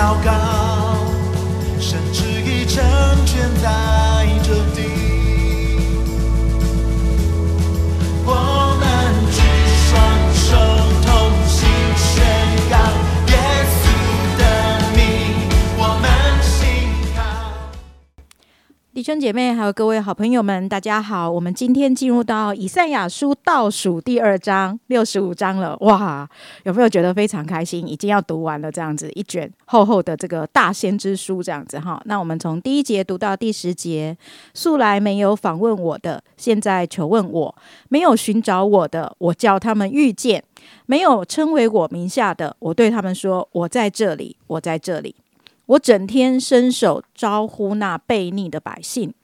祷告，弟兄姐妹，还有各位好朋友们，大家好！我们今天进入到以赛亚书倒数第二章，六十五章了。哇，有没有觉得非常开心？已经要读完了，这样子一卷厚厚的这个大先知书，这样子哈。那我们从第一节读到第十节，素来没有访问我的，现在求问我；没有寻找我的，我叫他们遇见；没有称为我名下的，我对他们说：我在这里，我在这里。我整天伸手招呼那悖逆的百姓，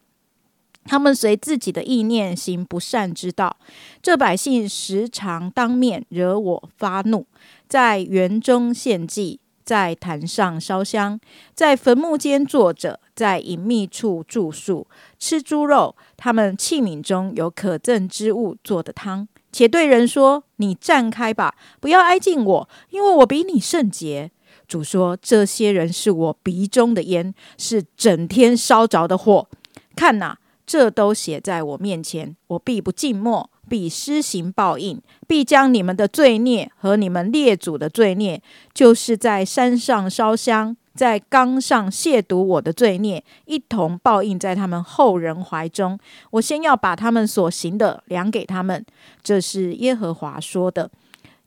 他们随自己的意念行不善之道。这百姓时常当面惹我发怒，在园中献祭，在坛上烧香，在坟墓间坐着，在隐秘处住宿，吃猪肉。他们器皿中有可憎之物做的汤，且对人说：“你站开吧，不要挨近我，因为我比你圣洁。”主说：“这些人是我鼻中的烟，是整天烧着的火。看哪，这都写在我面前，我必不静默，必施行报应，必将你们的罪孽和你们列祖的罪孽，就是在山上烧香，在冈上亵渎我的罪孽，一同报应在他们后人怀中。我先要把他们所行的量给他们。”这是耶和华说的。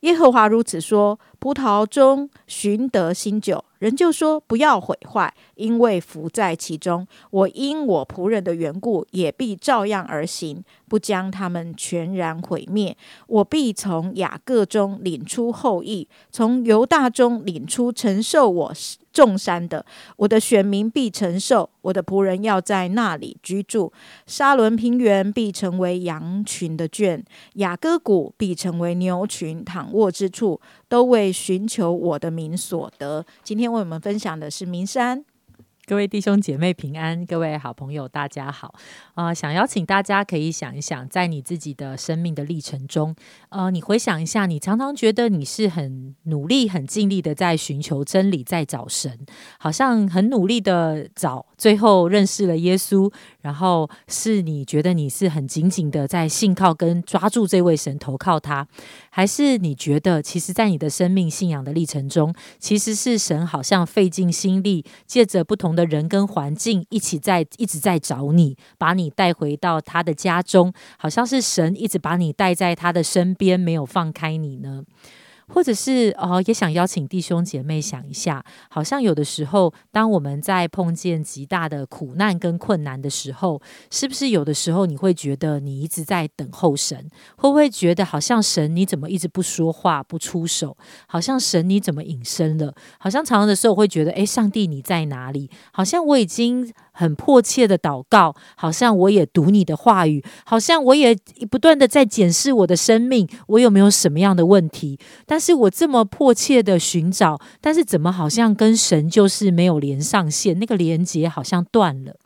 耶和华如此说：葡萄中寻得新酒，人就说不要毁坏，因为福在其中。我因我仆人的缘故，也必照样而行，不将他们全然毁灭。我必从雅各中领出后裔，从犹大中领出承受我众山的。我的选民必承受，我的仆人要在那里居住。沙伦平原必成为羊群的圈，雅各谷必成为牛群躺卧之处，都为寻求我的名所得。今天为我们分享的是名山。各位弟兄姐妹平安，各位好朋友大家好啊、想邀请大家可以想一想，在你自己的生命的历程中，呃，你回想一下，你常常觉得你是很努力、很尽力的在寻求真理，在找神，好像很努力的找，最后认识了耶稣，然后是你觉得你是很紧紧的在信靠跟抓住这位神，投靠他，还是你觉得其实，在你的生命信仰的历程中，其实是神好像费尽心力，借着不同的人跟环境一起在一直在找你，把你带回到他的家中，好像是神一直把你带在他的身边，没有放开你呢？或者是哦，也想邀请弟兄姐妹想一下，好像有的时候，当我们在碰见极大的苦难跟困难的时候，是不是有的时候你会觉得你一直在等候神？会不会觉得好像神你怎么一直不说话、不出手？好像神你怎么隐身了？好像常常的时候会觉得，诶，上帝你在哪里？好像我已经很迫切的祷告，好像我也读你的话语，好像我也不断的在检视我的生命，我有没有什么样的问题？但是我这么迫切的寻找，但是怎么好像跟神就是没有连上线，那个连接好像断了。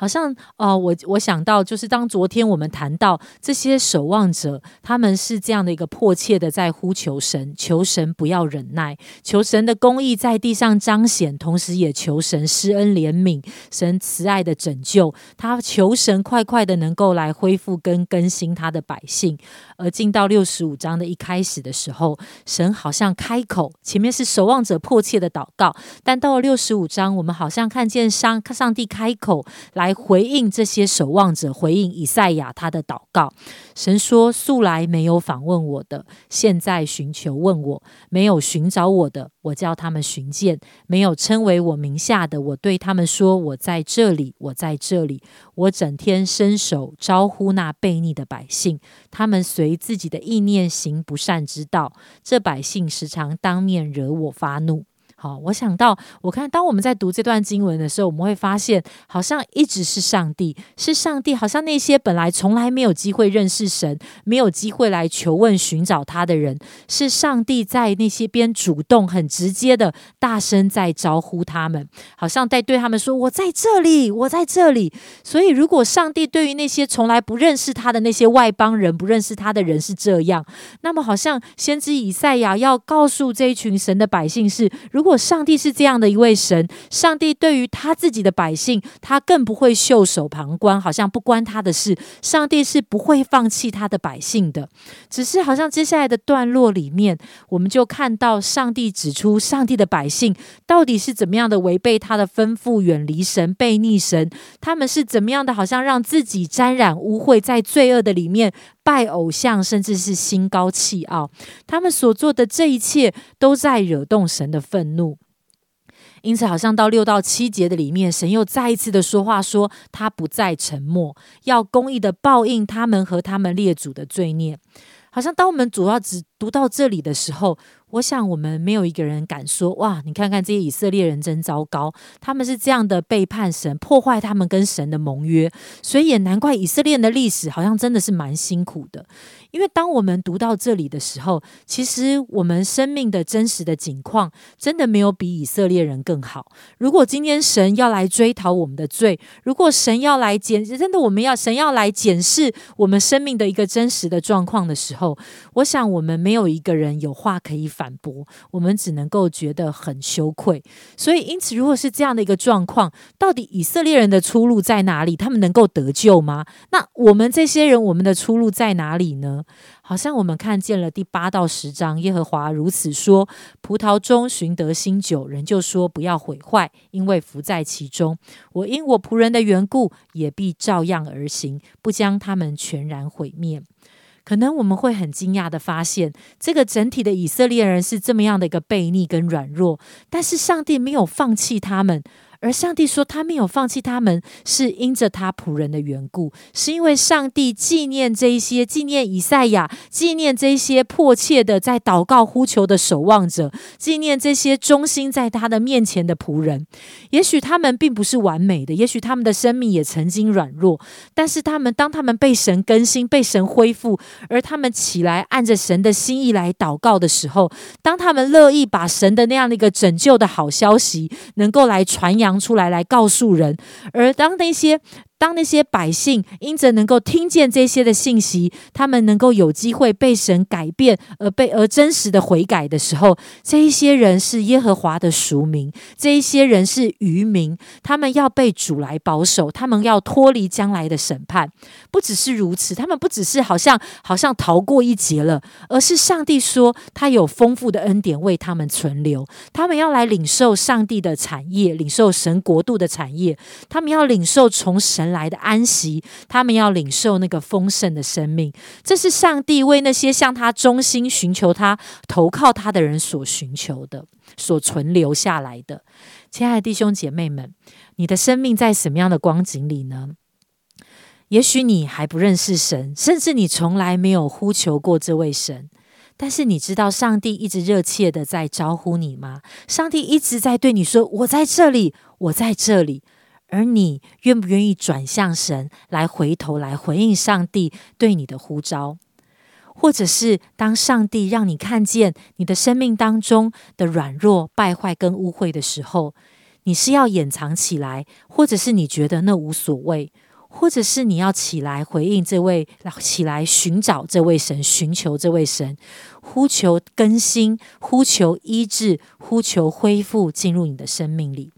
好像呃，我我想到就是当昨天我们谈到这些守望者，他们是这样的一个迫切的在呼求神，求神不要忍耐，求神的公义在地上彰显，同时也求神施恩怜悯，神慈爱的拯救，他求神快快的能够来恢复跟更新他的百姓。而进到六十五章的一开始的时候，神好像开口，前面是守望者迫切的祷告，但到了六十五章，我们好像看见上上帝开口来来回应这些守望者，回应以赛亚他的祷告。神说：“素来没有访问我的，现在寻求问我；没有寻找我的，我叫他们寻见；没有称为我名下的，我对他们说：我在这里，我在这里。我整天伸手招呼那悖逆的百姓，他们随自己的意念行不善之道。这百姓时常当面惹我发怒。”好，我想到，我看当我们在读这段经文的时候，我们会发现，好像一直是上帝，是上帝，好像那些本来从来没有机会认识神、没有机会来求问、寻找他的人，是上帝在那些边主动、很直接的大声在招呼他们，好像在对他们说：“我在这里，我在这里。”所以，如果上帝对于那些从来不认识他的那些外邦人、不认识他的人是这样，那么好像先知以赛亚要告诉这一群神的百姓是：如果如果上帝是这样的一位神，上帝对于他自己的百姓，他更不会袖手旁观，好像不关他的事。上帝是不会放弃他的百姓的。只是好像接下来的段落里面，我们就看到上帝指出，上帝的百姓到底是怎么样的违背他的吩咐，远离神，背逆神。他们是怎么样的，好像让自己沾染污秽，在罪恶的里面拜偶像，甚至是心高气傲。他们所做的这一切，都在惹动神的愤怒。因此，好像到六到七节的里面，神又再一次的说话，说他不再沉默，要公义的报应他们和他们列祖的罪孽。好像当我们主要只读到这里的时候，我想我们没有一个人敢说：哇，你看看这些以色列人真糟糕，他们是这样的背叛神，破坏他们跟神的盟约。所以也难怪以色列的历史好像真的是蛮辛苦的。因为当我们读到这里的时候，其实我们生命的真实的景况，真的没有比以色列人更好。如果今天神要来追讨我们的罪，如果神要来检，真的我们要神要来检视我们生命的一个真实的状况的时候，我想我们没有一个人有话可以反驳，我们只能够觉得很羞愧。所以，因此，如果是这样的一个状况，到底以色列人的出路在哪里？他们能够得救吗？那我们这些人，我们的出路在哪里呢？好像我们看见了第八到十章，耶和华如此说：葡萄中寻得新酒，人就说不要毁坏，因为福在其中。我因我仆人的缘故，也必照样而行，不将他们全然毁灭。可能我们会很惊讶的发现，这个整体的以色列人是这么样的一个悖逆跟软弱，但是上帝没有放弃他们。而上帝说，他没有放弃他们，是因着他仆人的缘故，是因为上帝纪念这一些，纪念以赛亚，纪念这一些迫切的在祷告呼求的守望者，纪念这些忠心在他的面前的仆人。也许他们并不是完美的，也许他们的生命也曾经软弱，但是他们当他们被神更新、被神恢复，而他们起来按着神的心意来祷告的时候，当他们乐意把神的那样的一个拯救的好消息，能够来传扬。扬出来，来告诉人。而当那些。当那些百姓因着能够听见这些的信息，他们能够有机会被神改变，而被而真实的悔改的时候，这一些人是耶和华的赎民，这一些人是渔民，他们要被主来保守，他们要脱离将来的审判。不只是如此，他们不只是好像好像逃过一劫了，而是上帝说他有丰富的恩典为他们存留，他们要来领受上帝的产业，领受神国度的产业，他们要领受从神。来的安息，他们要领受那个丰盛的生命。这是上帝为那些向他忠心、寻求他、投靠他的人所寻求的、所存留下来的。亲爱的弟兄姐妹们，你的生命在什么样的光景里呢？也许你还不认识神，甚至你从来没有呼求过这位神。但是你知道，上帝一直热切的在招呼你吗？上帝一直在对你说：“我在这里，我在这里。”而你愿不愿意转向神，来回头来回应上帝对你的呼召？或者是当上帝让你看见你的生命当中的软弱、败坏跟污秽的时候，你是要掩藏起来，或者是你觉得那无所谓，或者是你要起来回应这位，起来寻找这位神，寻求这位神，呼求更新，呼求医治，呼求恢复，进入你的生命里。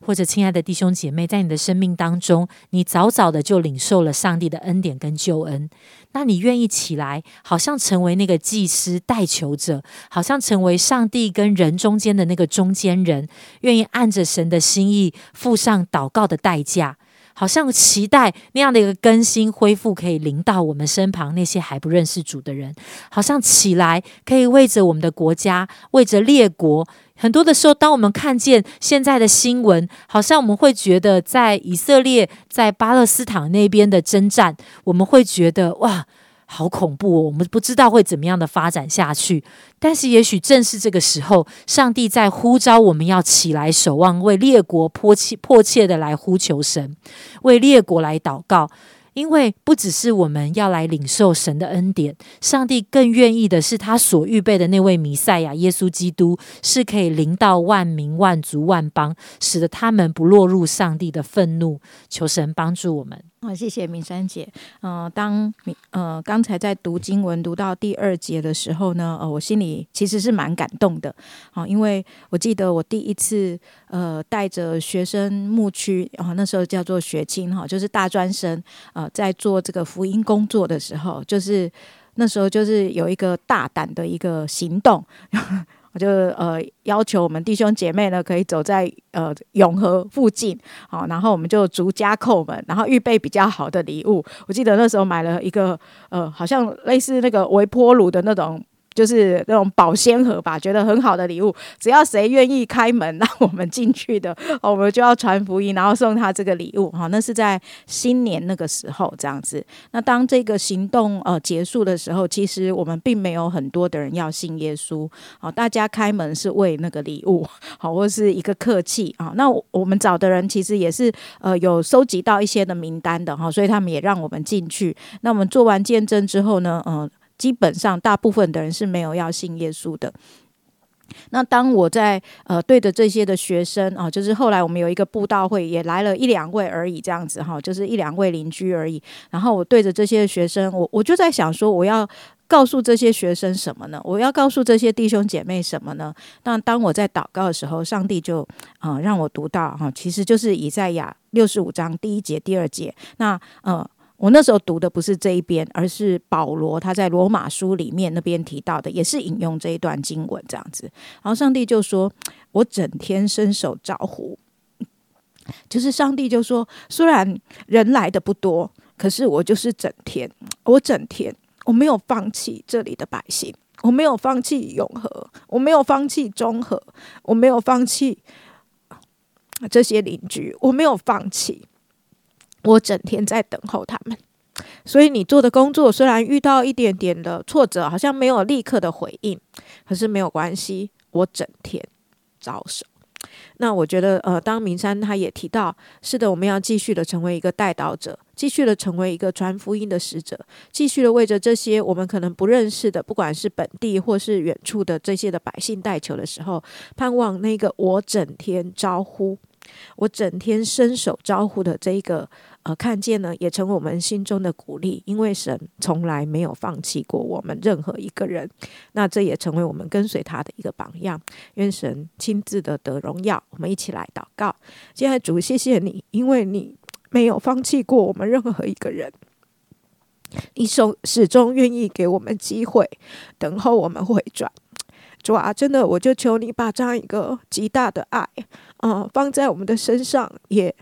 或者，亲爱的弟兄姐妹，在你的生命当中，你早早的就领受了上帝的恩典跟救恩，那你愿意起来，好像成为那个祭司代求者，好像成为上帝跟人中间的那个中间人，愿意按着神的心意付上祷告的代价。好像期待那样的一个更新恢复，可以临到我们身旁那些还不认识主的人。好像起来可以为着我们的国家，为着列国。很多的时候，当我们看见现在的新闻，好像我们会觉得在以色列、在巴勒斯坦那边的征战，我们会觉得哇。好恐怖哦！我们不知道会怎么样的发展下去，但是也许正是这个时候，上帝在呼召我们要起来守望，为列国迫切迫切的来呼求神，为列国来祷告。因为不只是我们要来领受神的恩典，上帝更愿意的是他所预备的那位弥赛亚耶稣基督，是可以临到万民万族万邦，使得他们不落入上帝的愤怒。求神帮助我们。好，谢谢敏珊姐。嗯、当敏呃刚才在读经文读到第二节的时候呢，呃，我心里其实是蛮感动的。好、因为我记得我第一次呃带着学生牧区啊、那时候叫做学青哈、就是大专生呃在做这个福音工作的时候，就是那时候就是有一个大胆的一个行动。我就呃要求我们弟兄姐妹呢，可以走在呃永和附近，好，然后我们就逐家叩门，然后预备比较好的礼物。我记得那时候买了一个呃，好像类似那个微波炉的那种。就是那种保鲜盒吧，觉得很好的礼物，只要谁愿意开门让我们进去的，我们就要传福音，然后送他这个礼物。哈，那是在新年那个时候这样子。那当这个行动呃结束的时候，其实我们并没有很多的人要信耶稣。好，大家开门是为那个礼物，好，或是一个客气啊。那我们找的人其实也是呃有收集到一些的名单的哈，所以他们也让我们进去。那我们做完见证之后呢，呃，基本上大部分的人是没有要信耶稣的。那当我在呃对着这些的学生啊，就是后来我们有一个布道会，也来了一两位而已，这样子哈，就是一两位邻居而已。然后我对着这些学生，我我就在想说，我要告诉这些学生什么呢？我要告诉这些弟兄姐妹什么呢？那当我在祷告的时候，上帝就啊、让我读到哈、其实就是以赛亚六十五章第一节、第二节。那呃。我那时候读的不是这一边，而是保罗他在罗马书里面那边提到的，也是引用这一段经文这样子。然后上帝就说：“我整天伸手招呼。”就是上帝就说：“虽然人来的不多，可是我就是整天，我整天我没有放弃这里的百姓，我没有放弃永和，我没有放弃中和，我没有放弃这些邻居，我没有放弃。”我整天在等候他们，所以你做的工作虽然遇到一点点的挫折，好像没有立刻的回应，可是没有关系，我整天招手。那我觉得，呃，当明山他也提到，是的，我们要继续的成为一个带导者，继续的成为一个传福音的使者，继续的为着这些我们可能不认识的，不管是本地或是远处的这些的百姓代求的时候，盼望那个我整天招呼，我整天伸手招呼的这一个。呃，看见呢，也成为我们心中的鼓励，因为神从来没有放弃过我们任何一个人。那这也成为我们跟随他的一个榜样。愿神亲自的得荣耀。我们一起来祷告。现在主，谢谢你，因为你没有放弃过我们任何一个人。你始始终愿意给我们机会，等候我们回转。主啊，真的，我就求你把这样一个极大的爱，嗯、放在我们的身上，也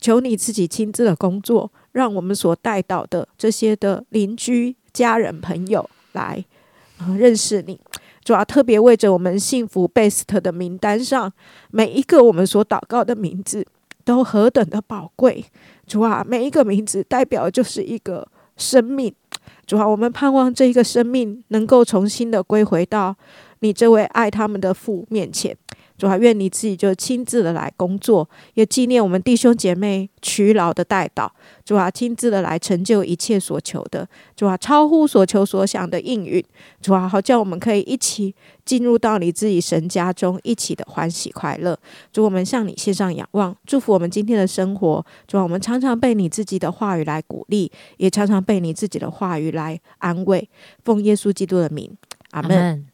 求你自己亲自的工作，让我们所带到的这些的邻居、家人、朋友来、认识你。主要特别为着我们幸福 best 的名单上每一个我们所祷告的名字，都何等的宝贵。主啊，每一个名字代表就是一个生命。主啊，我们盼望这一个生命能够重新的归回到你这位爱他们的父面前。主啊，愿你自己就亲自的来工作，也纪念我们弟兄姐妹劬劳的带导。主啊，亲自的来成就一切所求的。主啊，超乎所求所想的应允。主啊，好叫我们可以一起进入到你自己神家中，一起的欢喜快乐。主，我们向你献上仰望，祝福我们今天的生活。主啊，我们常常被你自己的话语来鼓励，也常常被你自己的话语来安慰。奉耶稣基督的名，阿门。